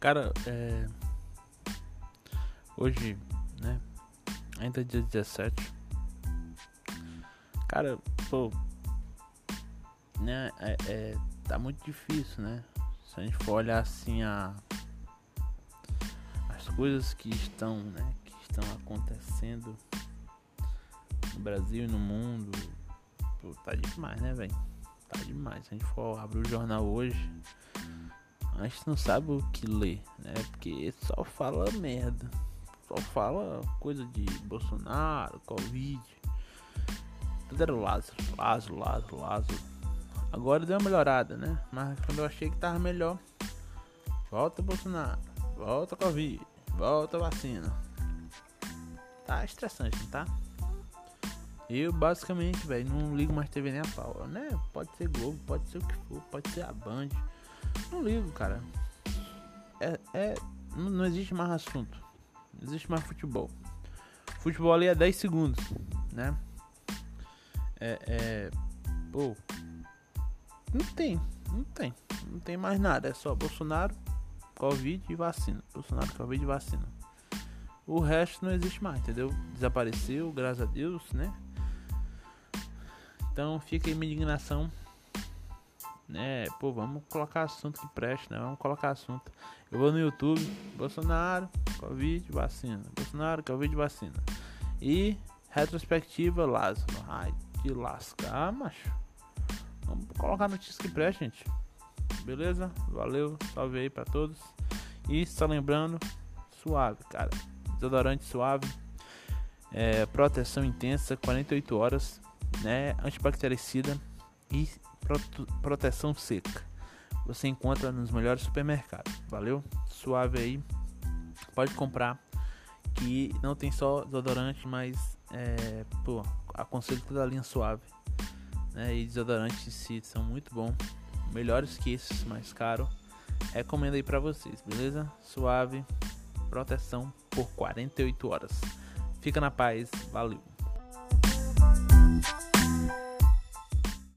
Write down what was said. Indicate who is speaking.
Speaker 1: Cara, é... hoje, né? Ainda é dia 17. Cara, pô, né? É, é, tá muito difícil, né? Se a gente for olhar assim a as coisas que estão, né? Que estão acontecendo no Brasil e no mundo, pô, tá demais, né, velho? Tá demais. Se a gente for abrir o jornal hoje a gente não sabe o que ler, né? Porque só fala merda. Só fala coisa de Bolsonaro, Covid. Tudo era Lázaro, Lázaro, Lázaro, Lázaro. Agora deu uma melhorada, né? Mas quando eu achei que tava melhor, volta Bolsonaro, volta Covid, volta vacina. Tá estressante, não tá? Eu basicamente, velho, não ligo mais TV nem a pau, né? Pode ser Globo, pode ser o que for, pode ser a Band. Não ligo, cara. É, é não, não, existe mais assunto. Não existe mais futebol. Futebol ali é 10 segundos, né? É, é. Pô. Não tem, não tem. Não tem mais nada. É só Bolsonaro, Covid e vacina. Bolsonaro, Covid e vacina. O resto não existe mais, entendeu? Desapareceu, graças a Deus, né? Então fica aí minha indignação né? Pô, vamos colocar assunto que preste, né? Vamos colocar assunto. Eu vou no YouTube, Bolsonaro, Covid, vacina. Bolsonaro, Covid, vacina. E retrospectiva Lázaro. Ai, que lascar, macho. Vamos colocar notícias que preste, gente. Beleza? Valeu, salve aí pra todos. E só lembrando, suave, cara. Desodorante suave. É, proteção intensa, 48 horas, né? Antibactericida e proteção seca. Você encontra nos melhores supermercados. Valeu? Suave aí. Pode comprar. Que não tem só desodorante, mas é, pô, aconselho toda a linha suave. Né? E desodorantes si são muito bons. Melhores que esses mais caros. Recomendo aí pra vocês, beleza? Suave. Proteção por 48 horas. Fica na paz. Valeu.